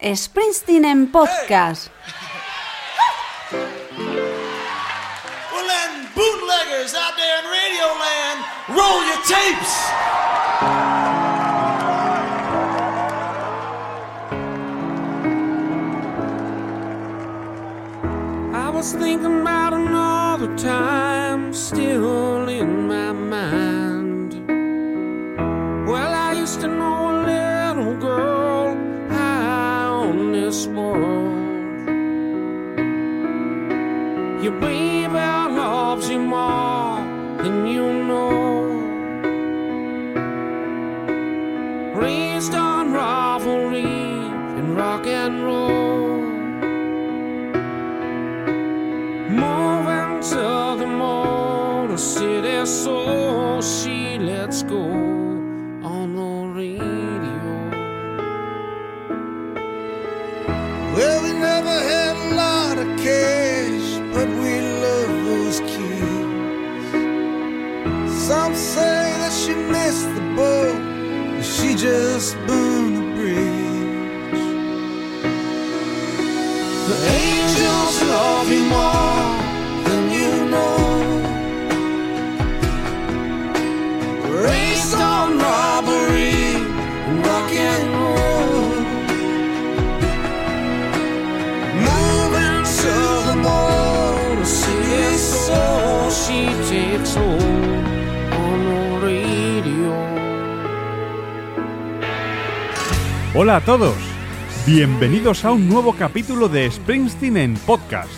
Springsteen en podcast. Well then, bootleggers out there in Radio Land, roll your tapes! I was thinking Hola a todos, bienvenidos a un nuevo capítulo de Springsteen en podcast.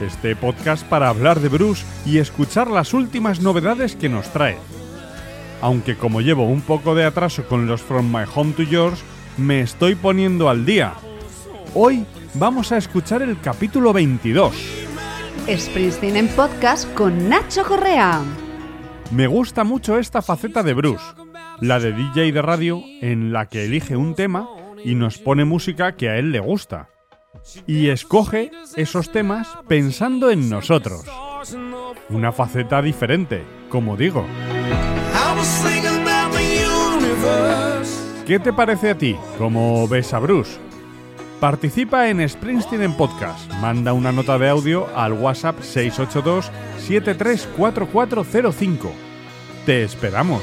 Este podcast para hablar de Bruce y escuchar las últimas novedades que nos trae. Aunque como llevo un poco de atraso con los From My Home to Yours, me estoy poniendo al día. Hoy vamos a escuchar el capítulo 22. Springsteen en podcast con Nacho Correa. Me gusta mucho esta faceta de Bruce, la de DJ de radio en la que elige un tema y nos pone música que a él le gusta. Y escoge esos temas pensando en nosotros. Una faceta diferente, como digo. ¿Qué te parece a ti? ¿Cómo ves a Bruce? Participa en Springsteen en Podcast. Manda una nota de audio al WhatsApp 682-734405. Te esperamos.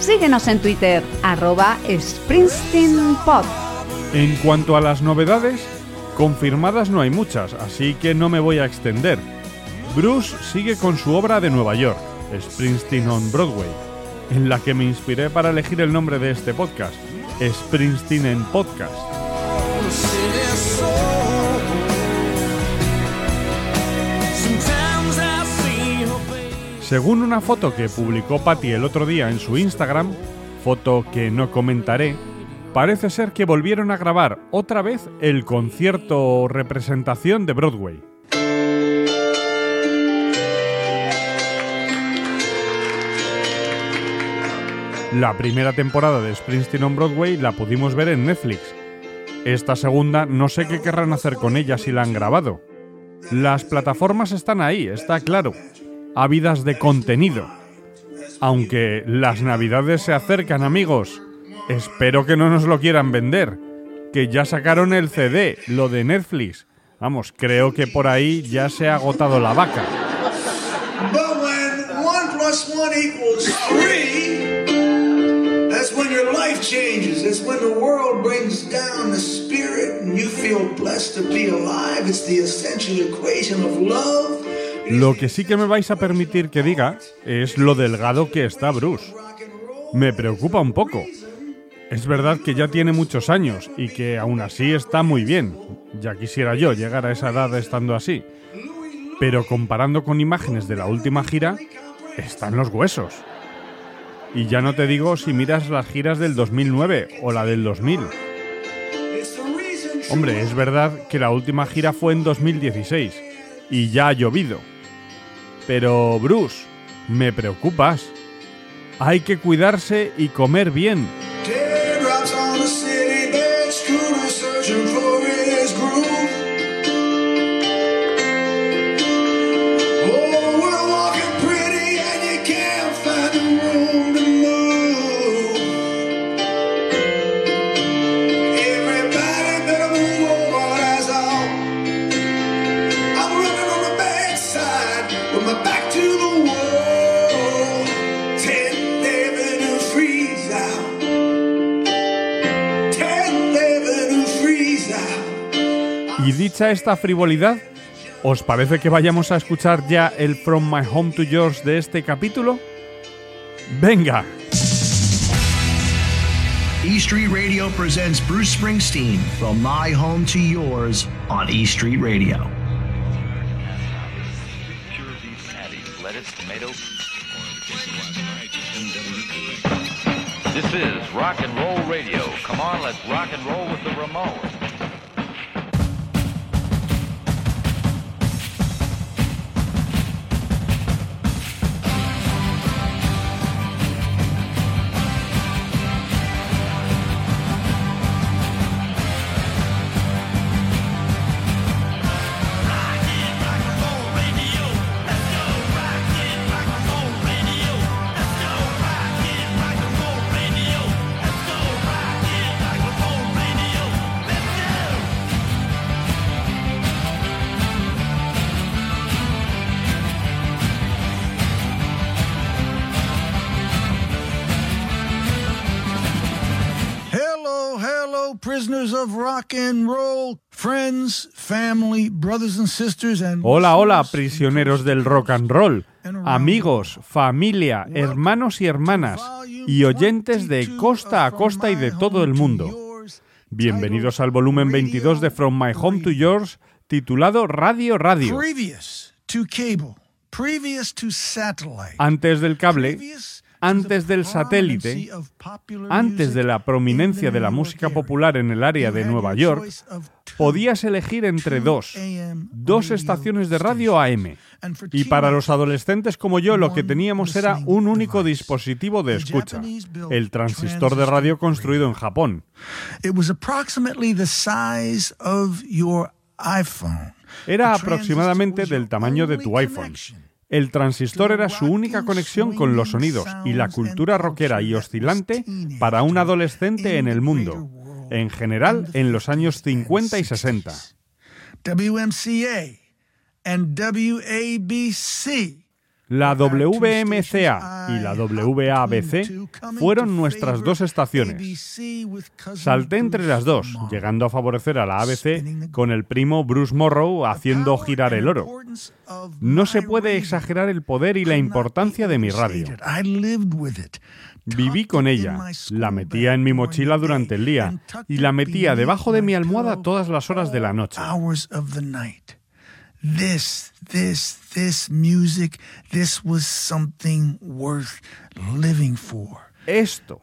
Síguenos en Twitter, arroba SpringsteenPod. En cuanto a las novedades, confirmadas no hay muchas, así que no me voy a extender. Bruce sigue con su obra de Nueva York, Springsteen on Broadway, en la que me inspiré para elegir el nombre de este podcast, Springsteen en Podcast. Según una foto que publicó Patty el otro día en su Instagram, foto que no comentaré, parece ser que volvieron a grabar otra vez el concierto o representación de Broadway. La primera temporada de Springsteen on Broadway la pudimos ver en Netflix. Esta segunda no sé qué querrán hacer con ella si la han grabado. Las plataformas están ahí, está claro, ávidas de contenido. Aunque las navidades se acercan, amigos. Espero que no nos lo quieran vender. Que ya sacaron el CD, lo de Netflix. Vamos, creo que por ahí ya se ha agotado la vaca. But when one plus one equals three, Lo que sí que me vais a permitir que diga es lo delgado que está Bruce. Me preocupa un poco. Es verdad que ya tiene muchos años y que aún así está muy bien. Ya quisiera yo llegar a esa edad estando así. Pero comparando con imágenes de la última gira, están los huesos. Y ya no te digo si miras las giras del 2009 o la del 2000. Hombre, es verdad que la última gira fue en 2016 y ya ha llovido. Pero, Bruce, me preocupas. Hay que cuidarse y comer bien. Esta frivolidad, ¿os parece que vayamos a escuchar ya el From My Home to Yours de este capítulo? ¡Venga! E Street Radio presents Bruce Springsteen from My Home to Yours on E Street Radio. This is rock and roll radio. Come on, let's rock and roll with the Ramones. Prisoners of rock and roll, friends, family, brothers and sisters, and Hola, hola, prisioneros del rock and roll, amigos, familia, hermanos y hermanas, y oyentes de costa a costa y de todo el mundo. Bienvenidos al volumen 22 de From My Home to Yours, titulado Radio Radio. Previous to cable, previous to satellite, Antes del cable, antes del satélite, antes de la prominencia in de la música popular en el área de Nueva York, podías elegir entre dos, dos estaciones de radio AM. Y para los adolescentes como yo lo que teníamos era un único dispositivo de escucha, el transistor de radio construido en Japón. Era aproximadamente del tamaño de tu iPhone. El transistor era su única conexión con los sonidos y la cultura rockera y oscilante para un adolescente en el mundo, en general en los años 50 y 60. WMCA and WABC. La WMCA y la WABC fueron nuestras dos estaciones. Salté entre las dos, llegando a favorecer a la ABC con el primo Bruce Morrow haciendo girar el oro. No se puede exagerar el poder y la importancia de mi radio. Viví con ella, la metía en mi mochila durante el día y la metía debajo de mi almohada todas las horas de la noche. Hours of the night. This, this, this music, this was something worth living for. Esto,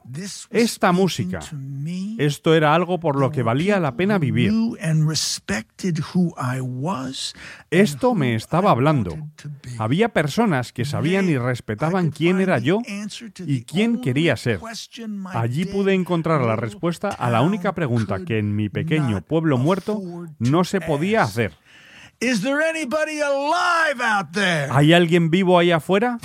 esta música, esto era algo por lo que valía la pena vivir. Esto me estaba hablando. Había personas que sabían y respetaban quién era yo y quién quería ser. Allí pude encontrar la respuesta a la única pregunta que en mi pequeño pueblo muerto no se podía hacer. Is there anybody alive out there? ¿Hay alguien vivo ahí afuera?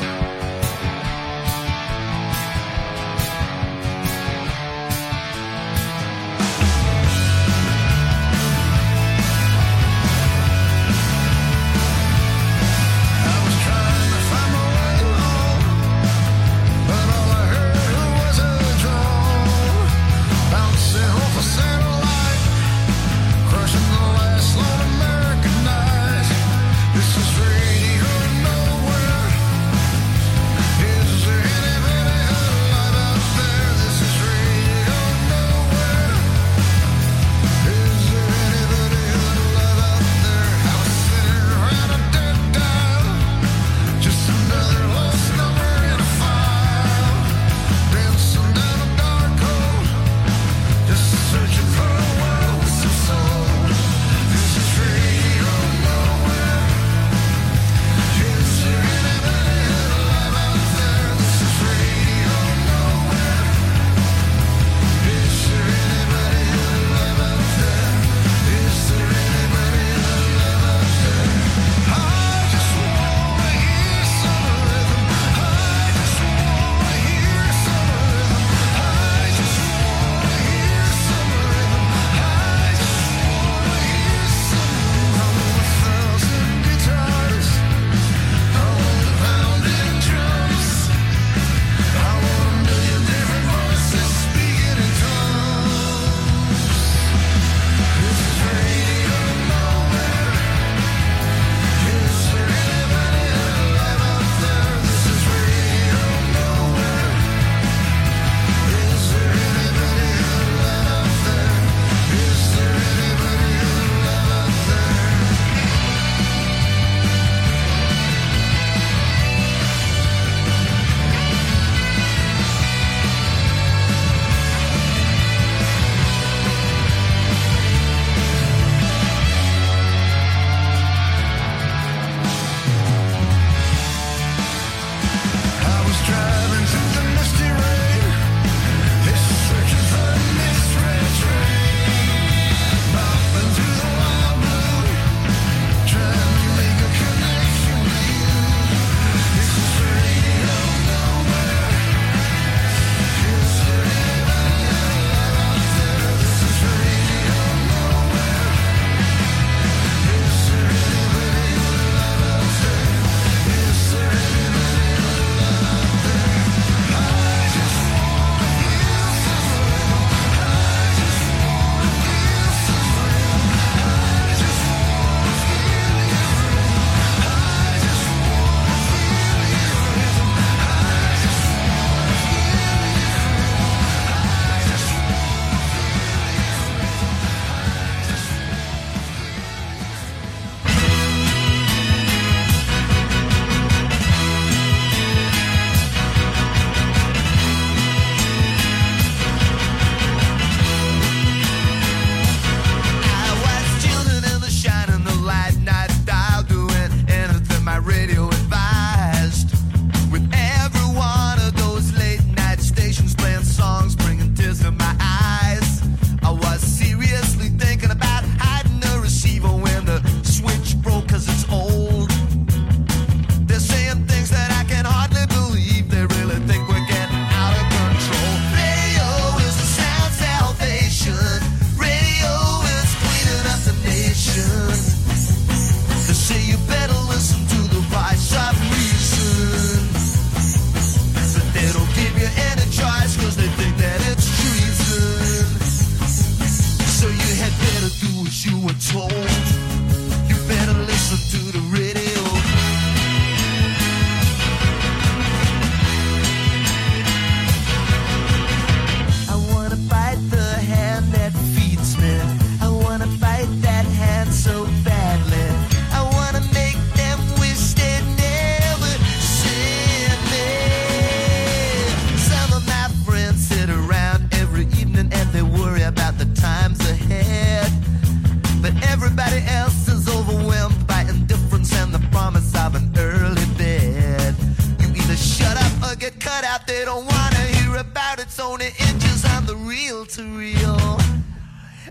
Sony inches on the reel to reel.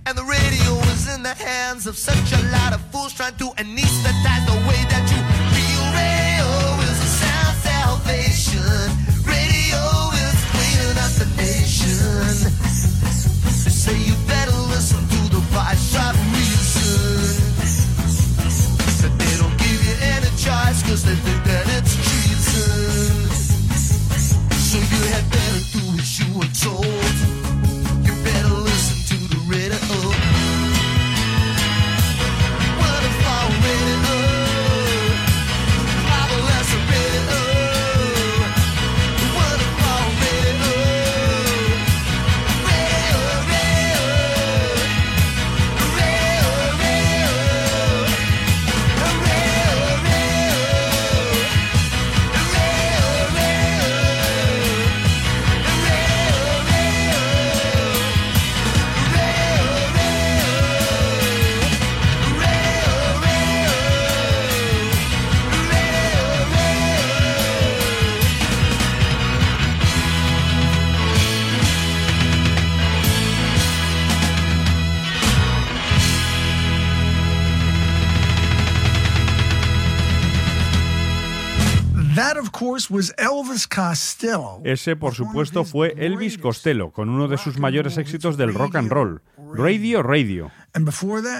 And the radio was in the hands of such a lot of fools trying to anesthetize the way that you feel. Radio is a sound salvation. Radio is cleaning up the nation. They say you you Ese, por supuesto, fue Elvis Costello, con uno de sus mayores éxitos del rock and roll, Radio Radio.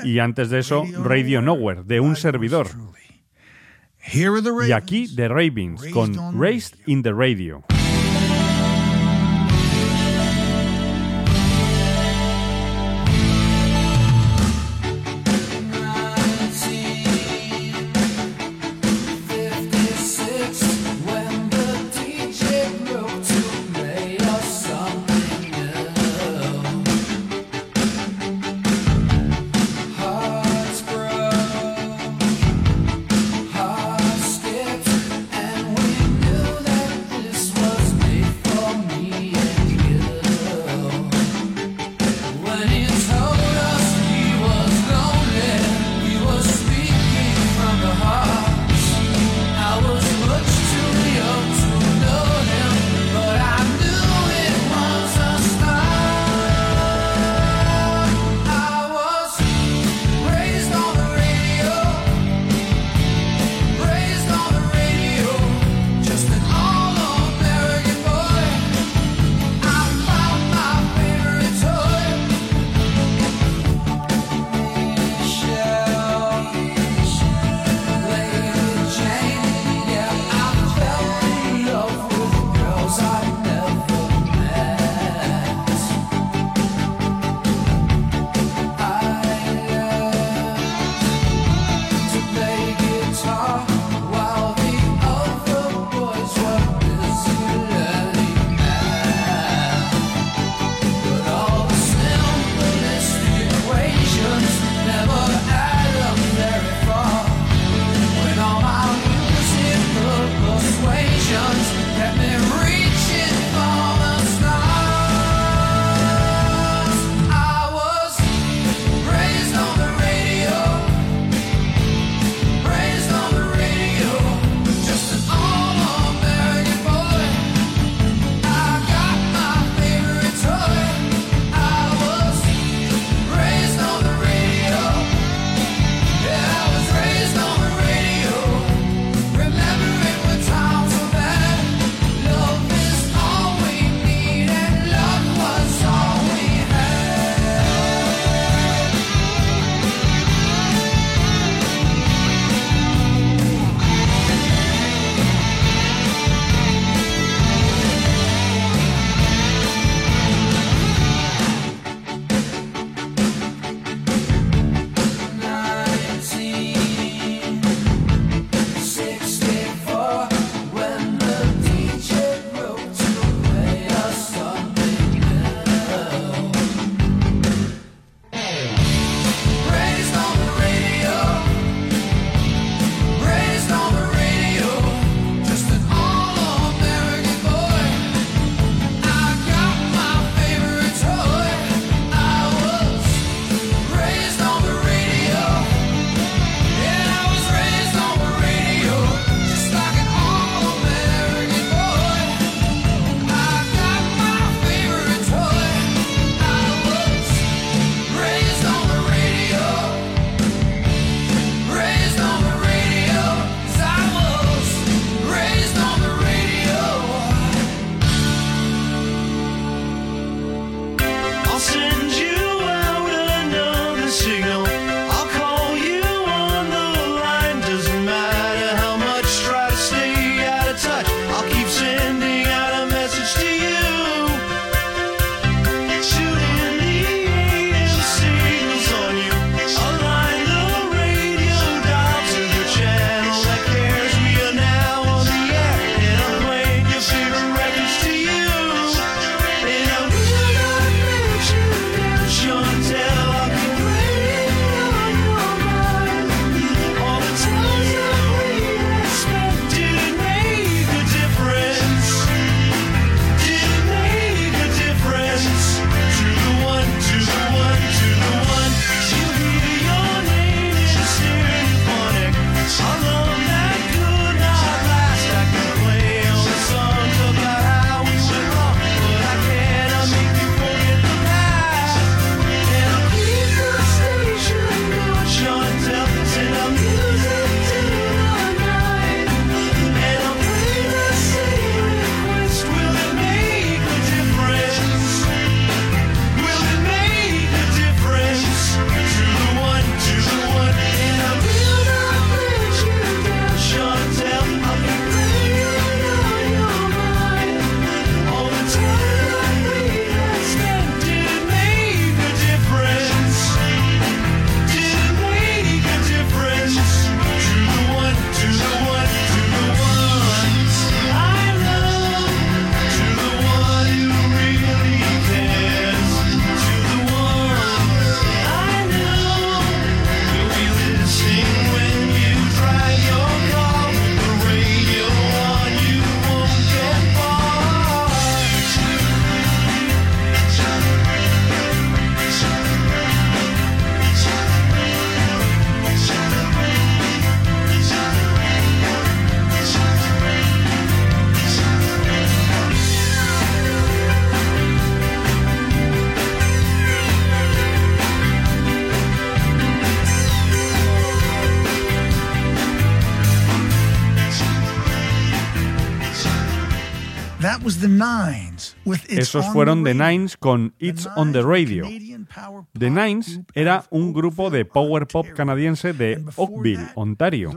Y antes de eso, Radio Nowhere, de un servidor. Y aquí, The Ravens, con Raised in the Radio. Esos on fueron the. Nines con It's on the Radio. The Nines era un grupo de power pop canadiense de Oakville, Ontario.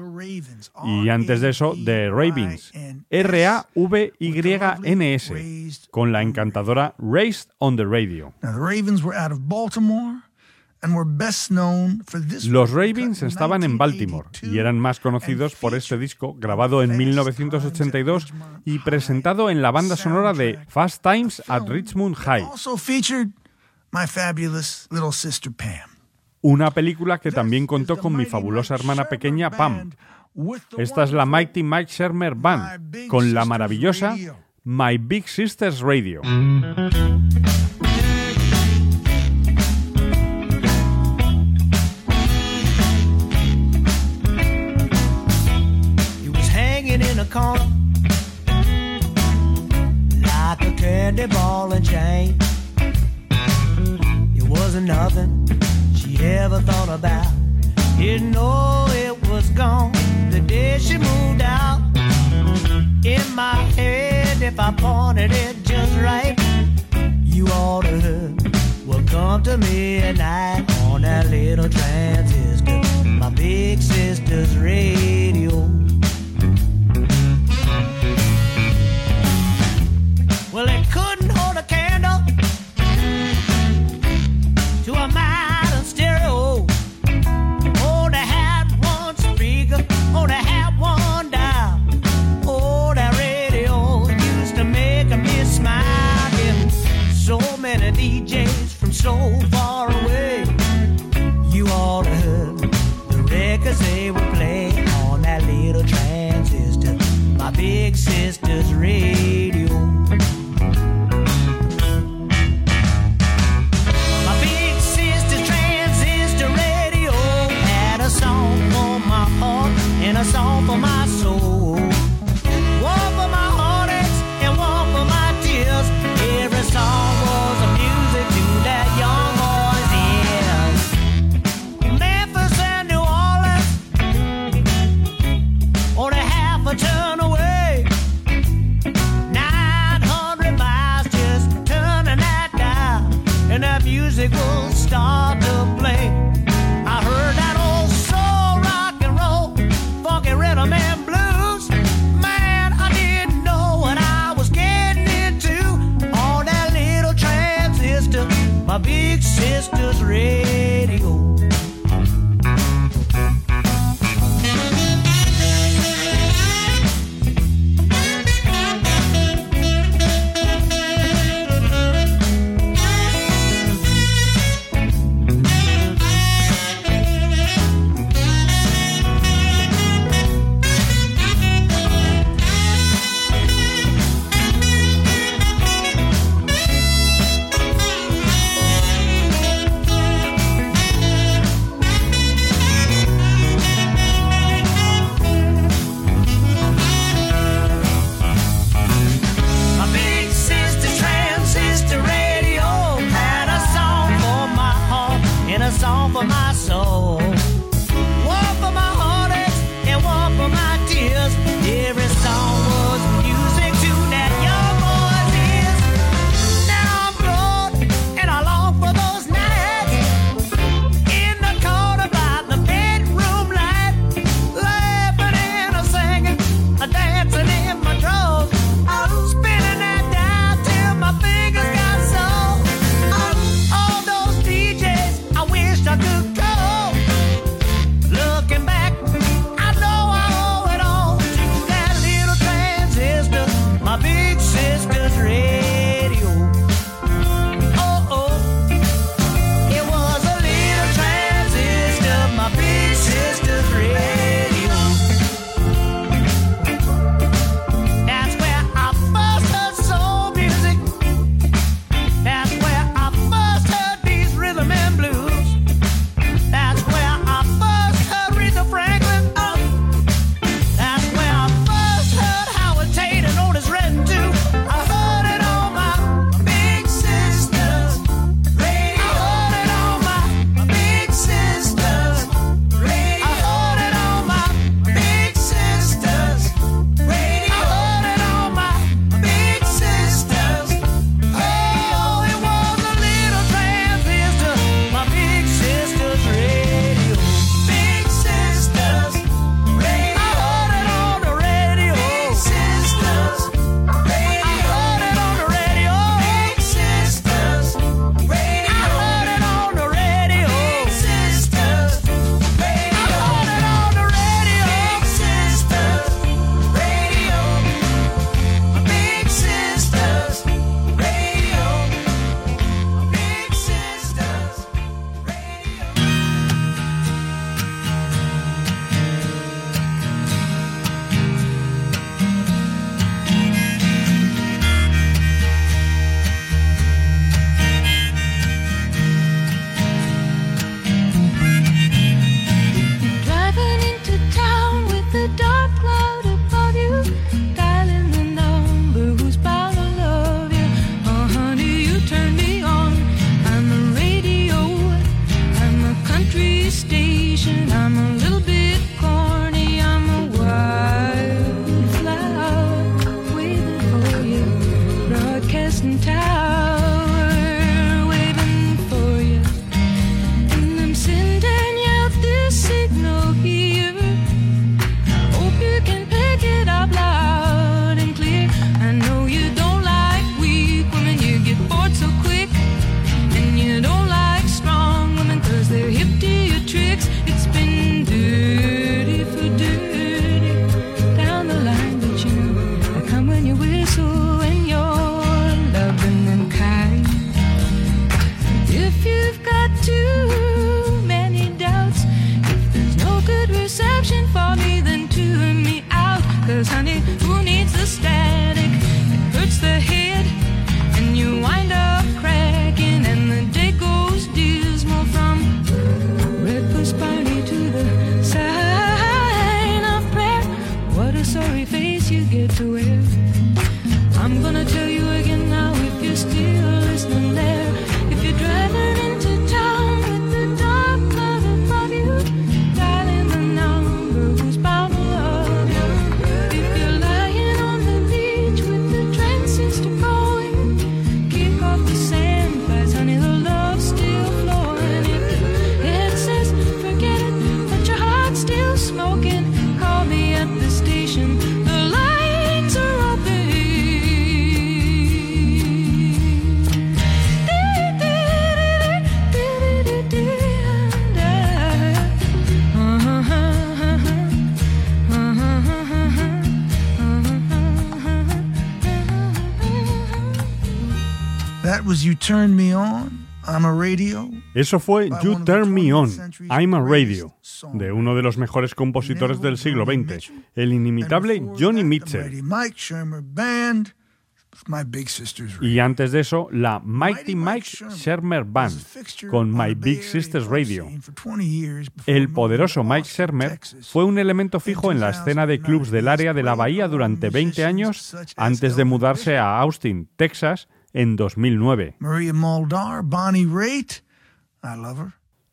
Y antes de eso, The Ravens. R-A-V-Y-N-S. Con la encantadora Raised on the Radio. Now, the Ravens were out of Baltimore Los Ravens estaban en Baltimore 1982 y eran más conocidos por este disco grabado en 1982 y presentado en la banda sonora de Fast Times at Richmond High, Also featured my fabulous little sister Pam. una película que también contó con mi fabulosa hermana pequeña Pam. Esta es la Mighty Mike Shermer Band con la maravillosa My Big Sisters Radio. Corner like a candy ball and chain. It wasn't nothing she ever thought about. Didn't know it was gone the day she moved out. In my head, if I pointed it just right, you ought to heard. Come to me at night on that little transistor, my big sister's radio. My Eso fue You Turn Me 20th On, I'm a Radio, de uno de los mejores compositores del siglo XX, el inimitable Johnny Mitchell. Y antes de eso, la Mighty Mike Shermer Band, con on My Big Sisters Radio. scene for 20 years before El poderoso Mike Shermer fue un elemento fijo en la escena de clubs del área de la Bahía durante 20 años antes de mudarse a Austin, Texas, en 2009. Maria Muldaur, Bonnie Raitt.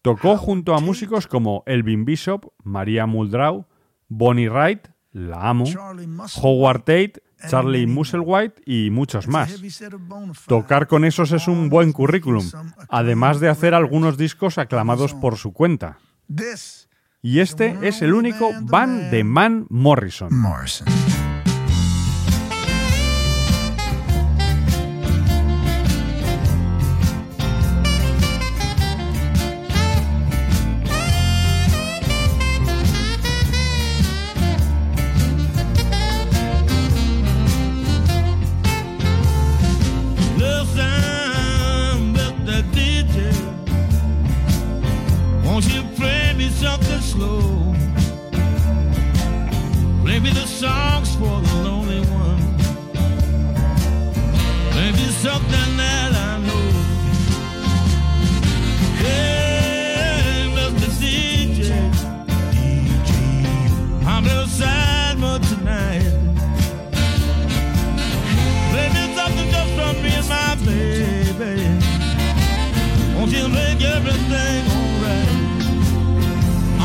Tocó junto a músicos como Elvin Bishop, María Muldrow, Bonnie Wright, la amo, Howard Tate, Charlie Musselwhite y muchos más. Tocar con esos es un buen currículum, además de hacer algunos discos aclamados por su cuenta. Y este es el único Van de Man Morrison. Something that I know. Hey, Mr. DJ, DJ, I'm a little sad mood tonight. Play me something just from me and my baby. Won't you make everything alright?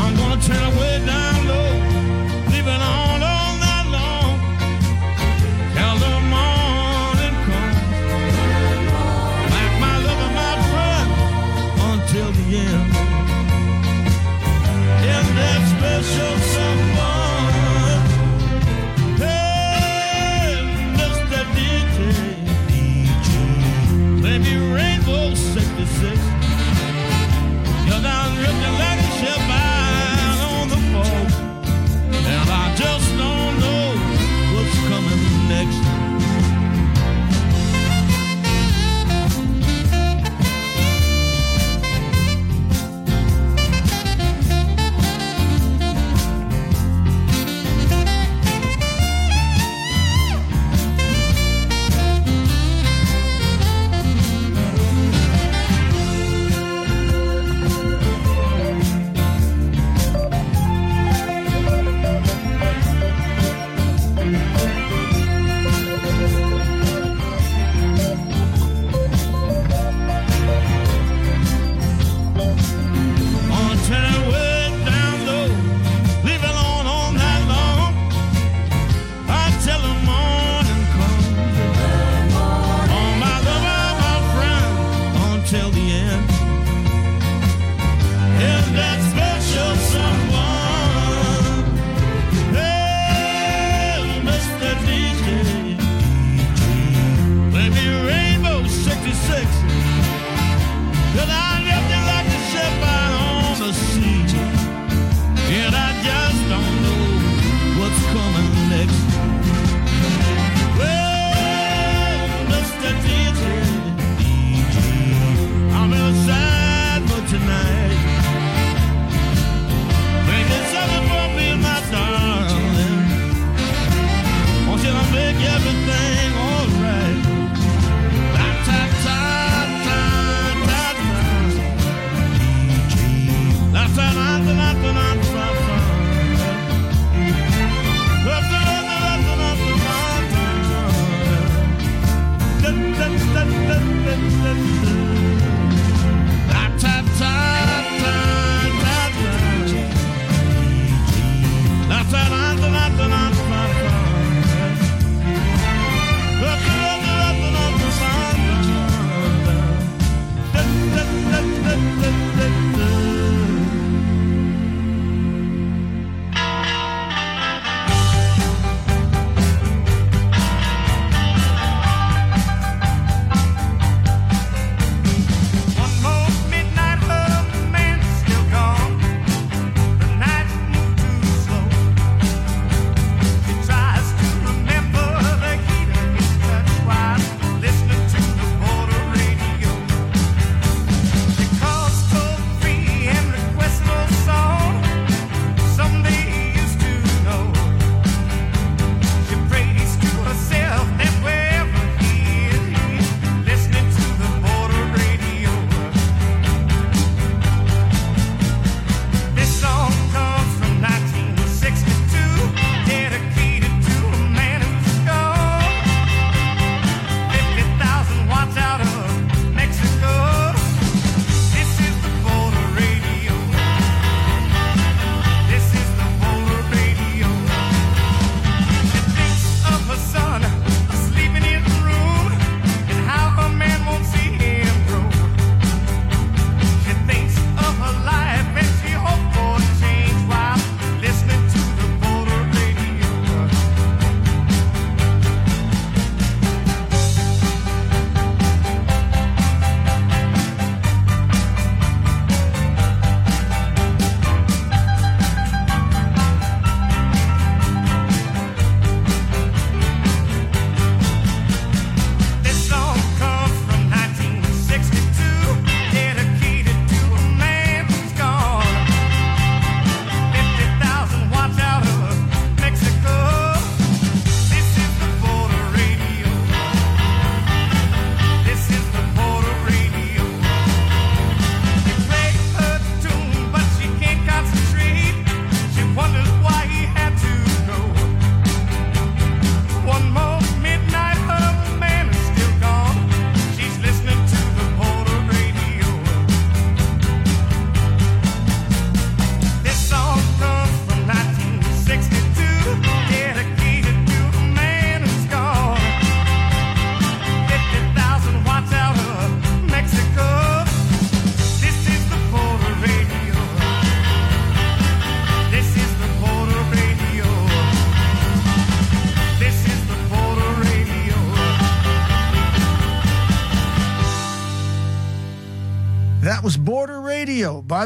I'm gonna turn way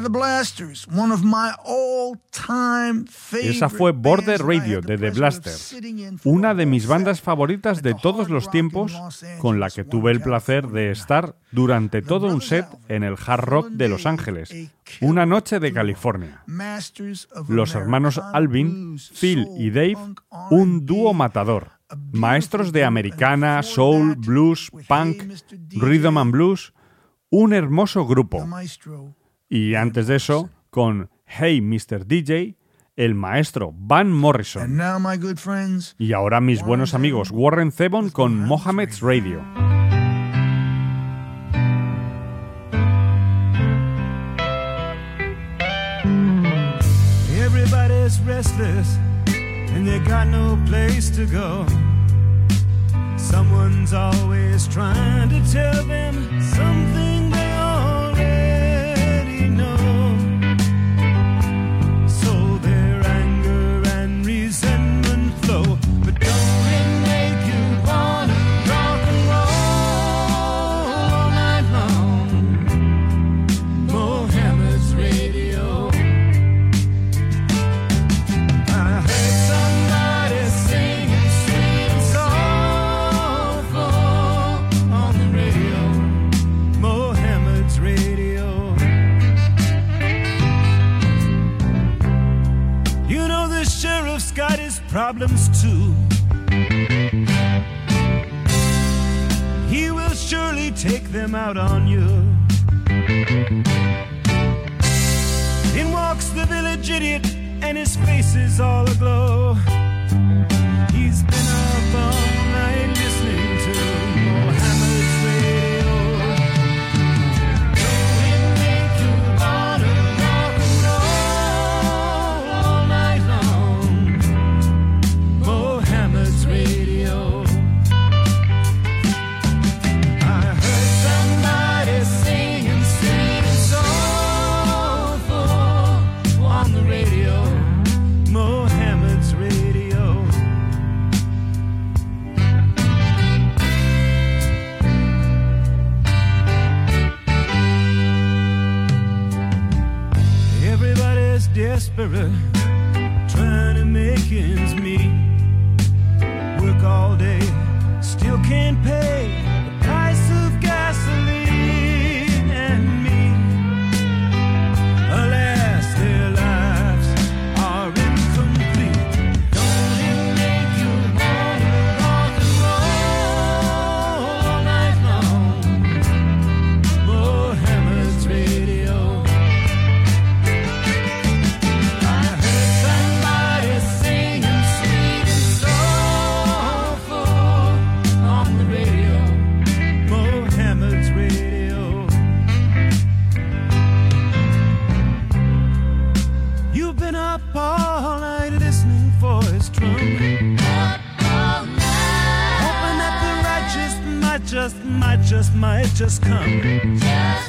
the Blasters, one of my all-time favorite Esa fue Border Radio de The Blasters, una de mis bandas favoritas de todos los tiempos, con la que tuve el placer de estar durante todo un set en el Hard Rock de Los Ángeles, una noche de California. Los hermanos Alvin, Phil y Dave, un dúo matador, maestros de americana, soul, blues, punk, rhythm and blues, un hermoso grupo. Y antes de eso, con Hey Mr. DJ, el maestro Van Morrison. Y ahora mis buenos amigos Warren Zevon con Mohammed's Radio. Everybody's restless and they got no place to go. Someone's always trying to tell them something problems too. Desperate, trying to make ends meet. Work all day, still can't pay might just, might just come.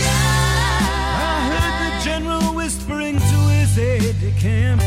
I heard the general whispering to his aide de camp.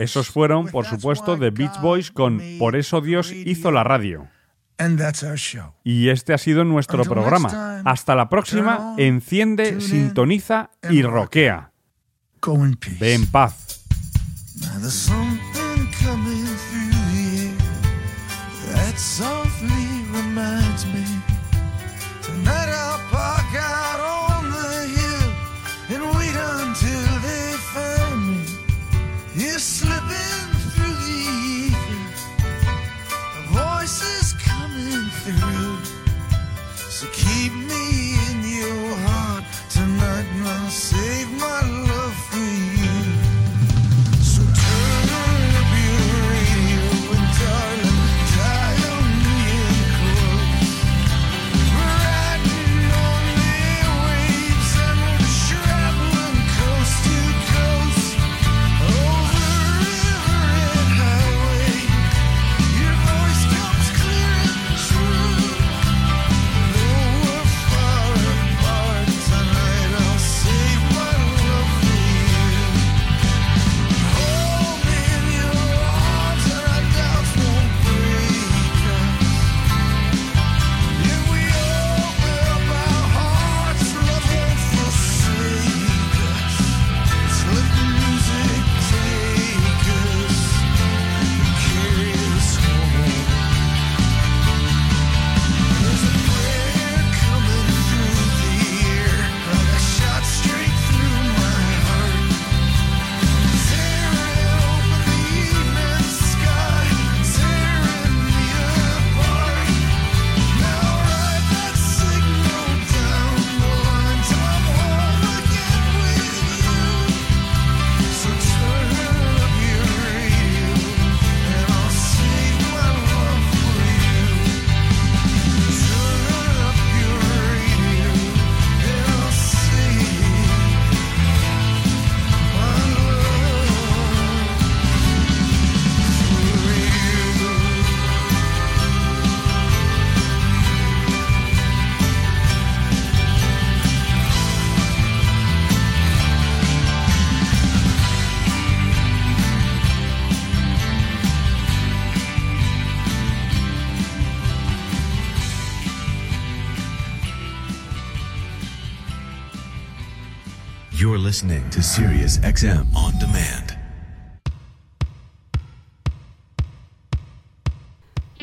Esos fueron, por supuesto, The Beach Boys con Por eso Dios hizo la radio. Y este ha sido nuestro programa. Hasta la próxima, enciende, sintoniza y roquea. Ve en paz.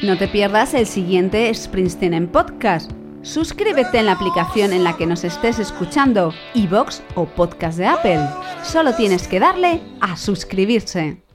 No te pierdas el siguiente Springsteen en podcast. Suscríbete en la aplicación en la que nos estés escuchando, iBox o podcast de Apple. Solo tienes que darle a suscribirse.